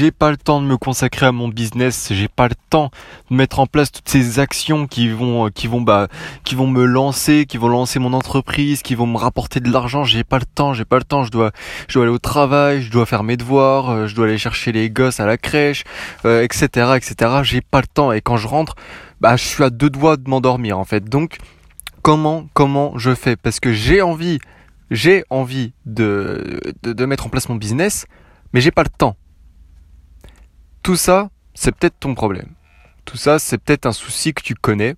j'ai pas le temps de me consacrer à mon business, j'ai pas le temps de mettre en place toutes ces actions qui vont qui vont bah qui vont me lancer, qui vont lancer mon entreprise, qui vont me rapporter de l'argent, j'ai pas le temps, j'ai pas le temps, je dois je dois aller au travail, je dois faire mes devoirs, euh, je dois aller chercher les gosses à la crèche, etc., euh, etc. J'ai pas le temps et quand je rentre, bah je suis à deux doigts de m'endormir en fait. Donc comment comment je fais? Parce que j'ai envie j'ai envie de, de mettre en place mon business, mais j'ai pas le temps. Tout ça, c'est peut-être ton problème. Tout ça, c'est peut-être un souci que tu connais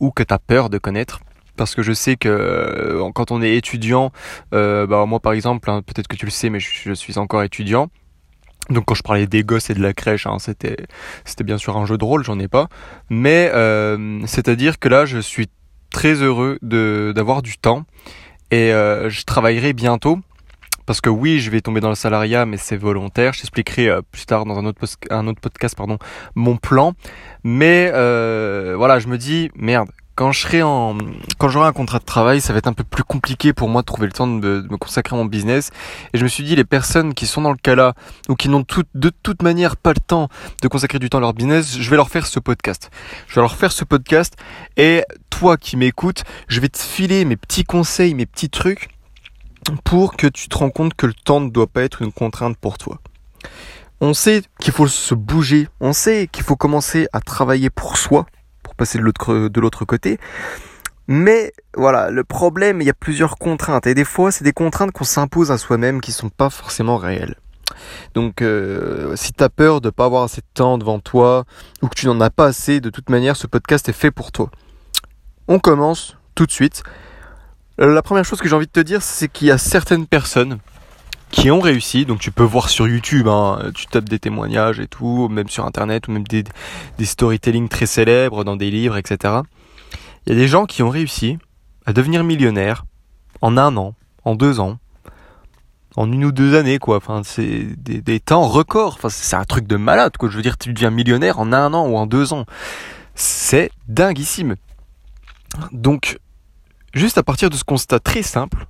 ou que tu as peur de connaître. Parce que je sais que euh, quand on est étudiant, euh, bah moi par exemple, hein, peut-être que tu le sais, mais je, suis encore étudiant. Donc quand je parlais des gosses et de la crèche, hein, c'était bien sûr un jeu de rôle, j'en ai pas. Mais euh, c'est-à-dire que là, je suis très heureux d'avoir du temps et je travaillerai bientôt parce que oui, je vais tomber dans le salariat, mais c'est volontaire. Je t'expliquerai euh, plus tard dans un autre, podcast pardon, mon plan. Mais euh, voilà, je me dis, merde, quand je serai en, quand j'aurai un contrat de travail, ça va être un peu plus compliqué pour moi de trouver le temps de me, consacrer à mon business. Et je me suis dit, les personnes qui sont dans le cas là, ou qui n'ont de toute manière pas le temps de consacrer du temps à leur business, je vais leur faire ce podcast. Je vais leur faire ce podcast. Et toi qui m'écoutes, je vais te filer mes petits conseils, mes petits trucs pour que tu te rends compte que le temps ne doit pas être une contrainte pour toi. On sait qu'il faut se bouger, on sait qu'il faut commencer à travailler pour soi, pour passer de l'autre, côté. Mais voilà, le problème, il y a plusieurs contraintes. Et des fois, c'est des contraintes qu'on s'impose à soi-même qui sont pas forcément réelles. Donc euh, si tu as peur de pas avoir assez de temps devant toi ou que tu n'en as pas assez, de toute manière, ce podcast est fait pour toi. On commence tout de suite la première chose que j'ai envie de te dire, c'est qu'il y a certaines personnes qui ont réussi, donc tu peux voir sur YouTube, hein, tu tapes des témoignages et tout, même sur Internet, ou même des, des storytelling très célèbres dans des livres, etc. Il y a des gens qui ont réussi à devenir millionnaires en un an, en deux ans, en une ou deux années, quoi. Enfin, c'est des, des temps records. Enfin, c'est un truc de malade, quoi. Je veux dire, tu deviens millionnaire en un an ou en deux ans. C'est dinguissime. Donc, Juste à partir de ce constat très simple,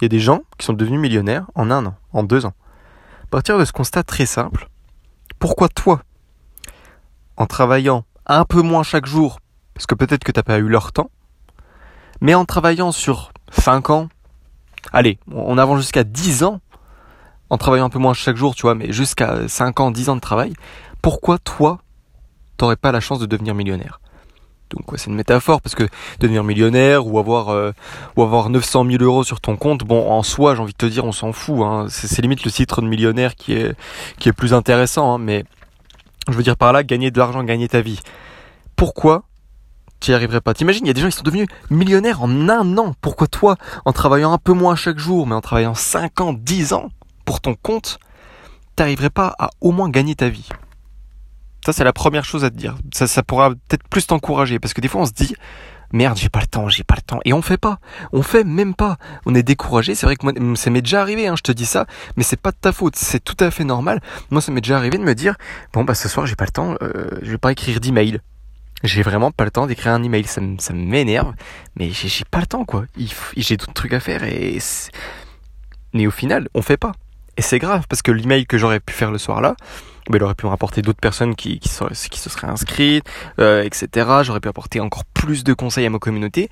il y a des gens qui sont devenus millionnaires en un an, en deux ans. À partir de ce constat très simple, pourquoi toi, en travaillant un peu moins chaque jour, parce que peut-être que tu n'as pas eu leur temps, mais en travaillant sur 5 ans, allez, on avance jusqu'à 10 ans, en travaillant un peu moins chaque jour, tu vois, mais jusqu'à 5 ans, 10 ans de travail, pourquoi toi, t'aurais pas la chance de devenir millionnaire? Donc c'est une métaphore parce que devenir millionnaire ou avoir euh, ou avoir 900 000 euros sur ton compte, bon en soi j'ai envie de te dire on s'en fout. Hein. C'est limite le titre de millionnaire qui est plus intéressant. Hein. Mais je veux dire par là gagner de l'argent, gagner ta vie. Pourquoi tu n'y arriverais pas? T'imagines, il y a des gens qui sont devenus millionnaires en un an. Pourquoi toi, en travaillant un peu moins chaque jour, mais en travaillant 5 ans, 10 ans pour ton compte, t'arriverais pas à au moins gagner ta vie? Ça, c'est la première chose à te dire. Ça, ça pourra peut-être plus t'encourager. Parce que des fois, on se dit, merde, j'ai pas le temps, j'ai pas le temps. Et on fait pas. On fait même pas. On est découragé. C'est vrai que moi, ça m'est déjà arrivé, hein, je te dis ça. Mais c'est pas de ta faute. C'est tout à fait normal. Moi, ça m'est déjà arrivé de me dire, bon, bah, ce soir, j'ai pas le temps, euh, je vais pas écrire d'email. J'ai vraiment pas le temps d'écrire un email. Ça, ça m'énerve. Mais j'ai pas le temps, quoi. J'ai d'autres trucs à faire et, mais au final, on fait pas. Et c'est grave parce que l'email que j'aurais pu faire le soir là, mais il aurait pu me rapporter d'autres personnes qui, qui, qui, se seraient inscrites, euh, etc. J'aurais pu apporter encore plus de conseils à ma communauté,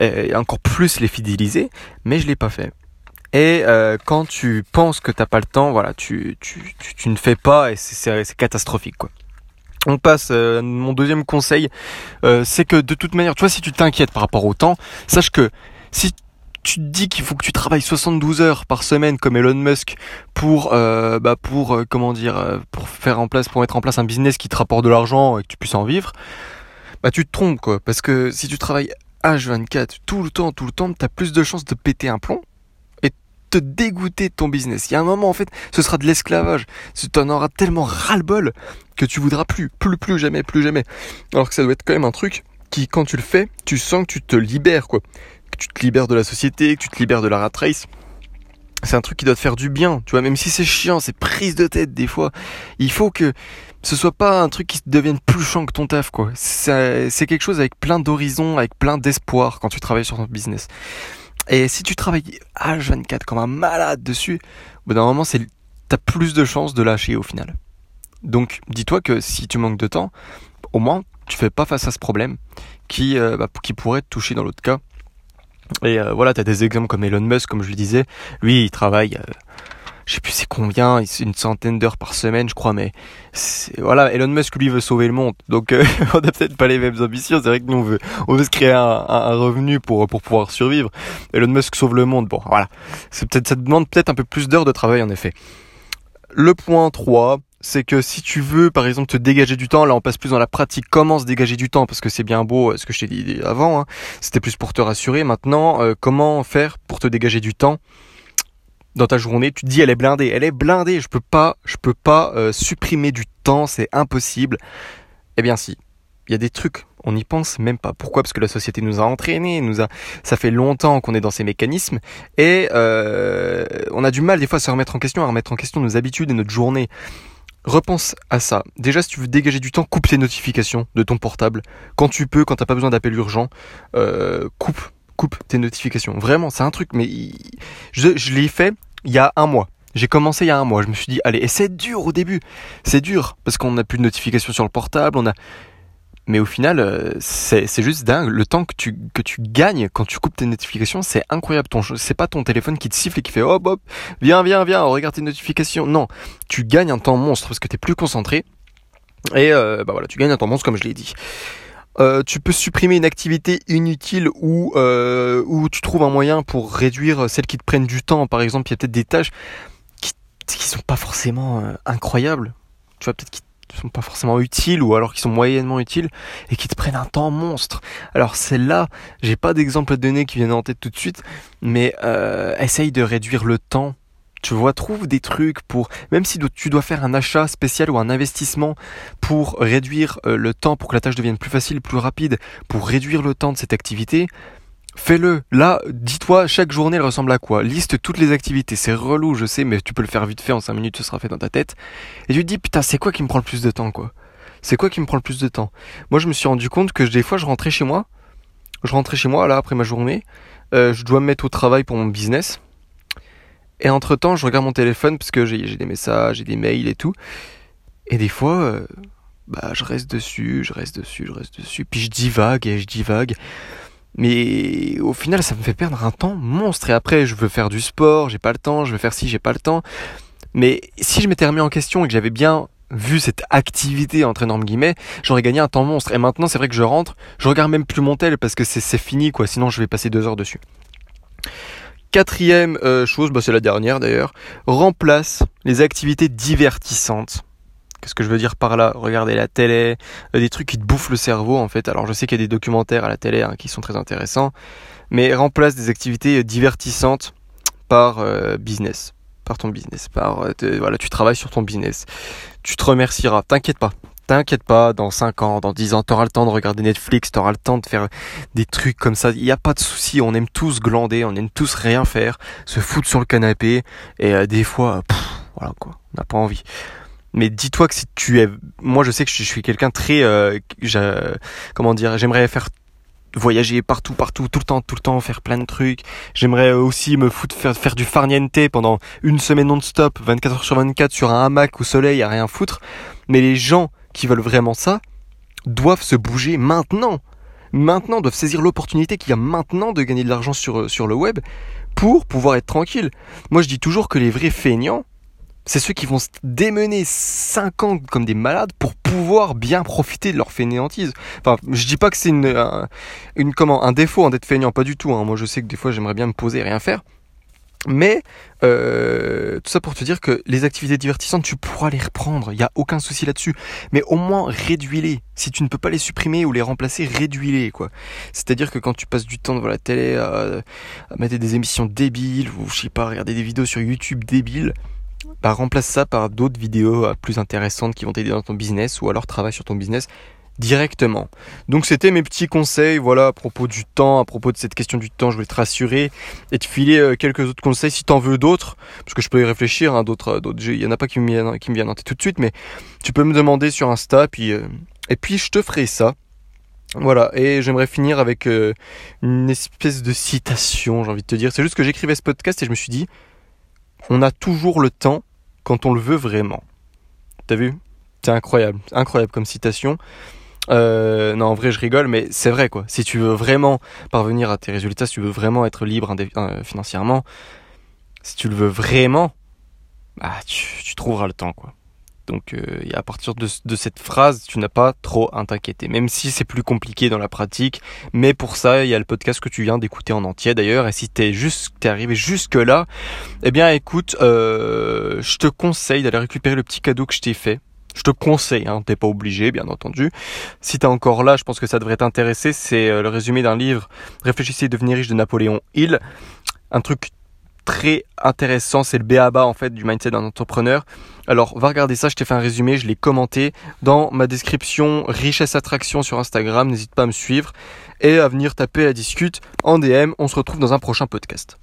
euh, et encore plus les fidéliser, mais je l'ai pas fait. Et euh, quand tu penses que t'as pas le temps, voilà, tu, tu, tu, tu ne fais pas et c'est catastrophique quoi. On passe euh, mon deuxième conseil, c'est que de toute manière, toi si tu t'inquiètes par rapport au temps, sache que si tu te dis qu'il faut que tu travailles 72 heures par semaine comme Elon Musk pour euh, bah pour euh, comment dire euh, pour faire en place pour mettre en place un business qui te rapporte de l'argent et que tu puisses en vivre bah tu te trompes quoi parce que si tu travailles H24 tout le temps tout le temps tu as plus de chances de péter un plomb et te dégoûter de ton business. Il y a un moment en fait, ce sera de l'esclavage. Tu en auras tellement ras-le-bol que tu voudras plus plus plus jamais plus jamais. Alors que ça doit être quand même un truc qui quand tu le fais, tu sens que tu te libères quoi tu te libères de la société, tu te libères de la rat race. C'est un truc qui doit te faire du bien, tu vois, même si c'est chiant, c'est prise de tête des fois. Il faut que ce soit pas un truc qui devienne plus chiant que ton taf, quoi. C'est quelque chose avec plein d'horizons, avec plein d'espoir quand tu travailles sur ton business. Et si tu travailles H24 comme un malade dessus, au bout d'un moment, t'as plus de chances de lâcher au final. Donc dis-toi que si tu manques de temps, au moins tu fais pas face à ce problème qui, euh, bah, qui pourrait te toucher dans l'autre cas. Et euh, voilà, tu as des exemples comme Elon Musk, comme je le disais. Lui, il travaille, euh, je sais plus c'est combien, une centaine d'heures par semaine, je crois, mais voilà, Elon Musk lui veut sauver le monde. Donc on a peut-être pas les mêmes ambitions. C'est vrai que nous on veut, on veut se créer un, un, revenu pour pour pouvoir survivre. Elon Musk sauve le monde. Bon, voilà, c'est peut-être ça demande peut-être un peu plus d'heures de travail en effet. Le point 3, c'est que si tu veux, par exemple, te dégager du temps, là on passe plus dans la pratique, comment se dégager du temps, parce que c'est bien beau euh, ce que je t'ai dit avant, hein. c'était plus pour te rassurer. Maintenant, euh, comment faire pour te dégager du temps dans ta journée? Tu te dis elle est blindée, elle est blindée, je peux pas, je peux pas euh, supprimer du temps, c'est impossible. Eh bien si, il y a des trucs, on n'y pense même pas. Pourquoi? Parce que la société nous a entraînés, nous a, ça fait longtemps qu'on est dans ces mécanismes et on a du mal des fois à se remettre en question, à remettre en question nos habitudes et notre journée. Repense à ça. Déjà, si tu veux dégager du temps, coupe tes notifications de ton portable. Quand tu peux, quand t'as pas besoin d'appel urgent, euh, coupe, coupe tes notifications. Vraiment, c'est un truc, mais je, l'ai fait il y a un mois. J'ai commencé il y a un mois. Je me suis dit, allez, et c'est dur au début. C'est dur parce qu'on n'a plus de notifications sur le portable. On a, mais au final, euh, c'est juste dingue. Le temps que tu, que tu gagnes quand tu coupes tes notifications, c'est incroyable. C'est pas ton téléphone qui te siffle et qui fait hop hop, viens, viens, viens, regarde tes notifications. Non, tu gagnes un temps monstre parce que tu es plus concentré. Et euh, bah voilà, tu gagnes un temps monstre comme je l'ai dit. Euh, tu peux supprimer une activité inutile ou euh, tu trouves un moyen pour réduire celles qui te prennent du temps. Par exemple, il y a peut-être des tâches qui qui sont pas forcément incroyables. Tu vois peut-être qui sont pas forcément utiles ou alors qui sont moyennement utiles et qui te prennent un temps monstre. Alors celle-là, j'ai pas d'exemple à donner qui viennent en tête tout de suite, mais euh, essaye de réduire le temps. Tu vois, trouve des trucs pour, même si tu dois faire un achat spécial ou un investissement pour réduire euh, le temps, pour que la tâche devienne plus facile, plus rapide, pour réduire le temps de cette activité, Fais-le. Là, dis-toi, chaque journée, elle ressemble à quoi? Liste toutes les activités. C'est relou, je sais, mais tu peux le faire vite fait, en 5 minutes, ce sera fait dans ta tête. Et tu te dis, putain, c'est quoi qui me prend le plus de temps, quoi? C'est quoi qui me prend le plus de temps? Moi, je me suis rendu compte que des fois, je rentrais chez moi. Je rentrais chez moi, là, après ma journée. Euh, je dois me mettre au travail pour mon business. Et entre-temps, je regarde mon téléphone, parce que j'ai des messages, j'ai des mails et tout. Et des fois... Euh, bah, je reste dessus, je reste dessus, je reste dessus, puis je divague et je divague. Mais au final, ça me fait perdre un temps monstre. Et après, je veux faire du sport, j'ai pas le temps, je veux faire ci, j'ai pas le temps. Mais si je m'étais remis en question et que j'avais bien vu cette activité entre énormes guillemets, j'aurais gagné un temps monstre. Et maintenant, c'est vrai que je rentre, je regarde même plus mon tel parce que c'est fini quoi. Sinon, je vais passer deux heures dessus. Quatrième euh, chose, bah c'est la dernière d'ailleurs, remplace les activités divertissantes Qu'est-ce que je veux dire par là? Regarder la télé, euh, des trucs qui te bouffent le cerveau en fait. Alors je sais qu'il y a des documentaires à la télé hein, qui sont très intéressants, mais remplace des activités euh, divertissantes par euh, business, par ton business, par voilà, tu travailles sur ton business. Tu te remercieras, t'inquiète pas. T'inquiète pas, dans 5 ans, dans 10 ans, t'auras le temps de regarder Netflix, t'auras le temps de faire des trucs comme ça. Il n'y a pas de souci, on aime tous glander, on aime tous rien faire, se foutre sur le canapé, et des fois, voilà quoi, on n'a pas envie. Mais dis-toi que si tu es, moi je sais que je suis quelqu'un très, euh, comment dire, j'aimerais faire voyager partout, partout, tout le temps, tout le temps, faire plein de trucs. J'aimerais aussi me foutre faire, faire du farniente pendant une semaine non-stop, 24 heures sur 24 sur un hamac au soleil à rien foutre. Mais les gens qui veulent vraiment ça doivent se bouger maintenant. Maintenant, doivent saisir l'opportunité qu'il y a maintenant de gagner de l'argent sur, sur le web pour pouvoir être tranquille. Moi je dis toujours que les vrais feignants, c'est ceux qui vont se démener 5 ans comme des malades pour pouvoir bien profiter de leur fainéantise. Enfin, je dis pas que c'est une, un, une un défaut d'être feignant, pas du tout. Hein. Moi, je sais que des fois, j'aimerais bien me poser et rien faire. Mais euh, tout ça pour te dire que les activités divertissantes, tu pourras les reprendre. Il n'y a aucun souci là-dessus. Mais au moins réduis-les. Si tu ne peux pas les supprimer ou les remplacer, réduis-les quoi. C'est-à-dire que quand tu passes du temps devant la télé à, à mettre des émissions débiles ou je sais pas, regarder des vidéos sur YouTube débiles, bah, remplace ça par d'autres vidéos euh, plus intéressantes qui vont t'aider dans ton business ou alors travaille sur ton business directement. Donc c'était mes petits conseils, voilà, à propos du temps, à propos de cette question du temps, je voulais te rassurer et te filer euh, quelques autres conseils si t'en veux d'autres, parce que je peux y réfléchir, hein, d'autres, euh, d'autres, il y en a pas qui me viennent, qui me viennent tout de suite, mais tu peux me demander sur Insta, puis et puis je te ferai ça. Voilà, et j'aimerais finir avec une espèce de citation, j'ai envie de te dire. C'est juste que j'écrivais ce podcast et je me suis dit, on a toujours le temps quand on le veut vraiment. T'as vu? C'est incroyable, incroyable comme citation. Euh, non, en vrai, je rigole, mais c'est vrai quoi. Si tu veux vraiment parvenir à tes résultats, si tu veux vraiment être libre euh, financièrement, si tu le veux vraiment, bah, tu, tu trouveras le temps quoi. Donc euh, à partir de, cette phrase, tu n'as pas trop à t'inquiéter, même si c'est plus compliqué dans la pratique. Mais pour ça, il y a le podcast que tu viens d'écouter en entier d'ailleurs. Et si t'es arrivé jusque là, eh bien écoute, euh, je te conseille d'aller récupérer le petit cadeau que je t'ai fait. Je te conseille, hein, t'es pas obligé, bien entendu. Si t'es encore là, je pense que ça devrait t'intéresser. C'est euh, le résumé d'un livre Réfléchissez et devenir riche de Napoléon Hill. Un truc très intéressant, c'est le BABA en fait du mindset d'un entrepreneur. Alors va regarder ça, je t'ai fait un résumé, je l'ai commenté dans ma description richesse attraction sur Instagram, n'hésite pas à me suivre et à venir taper la discute en DM. On se retrouve dans un prochain podcast.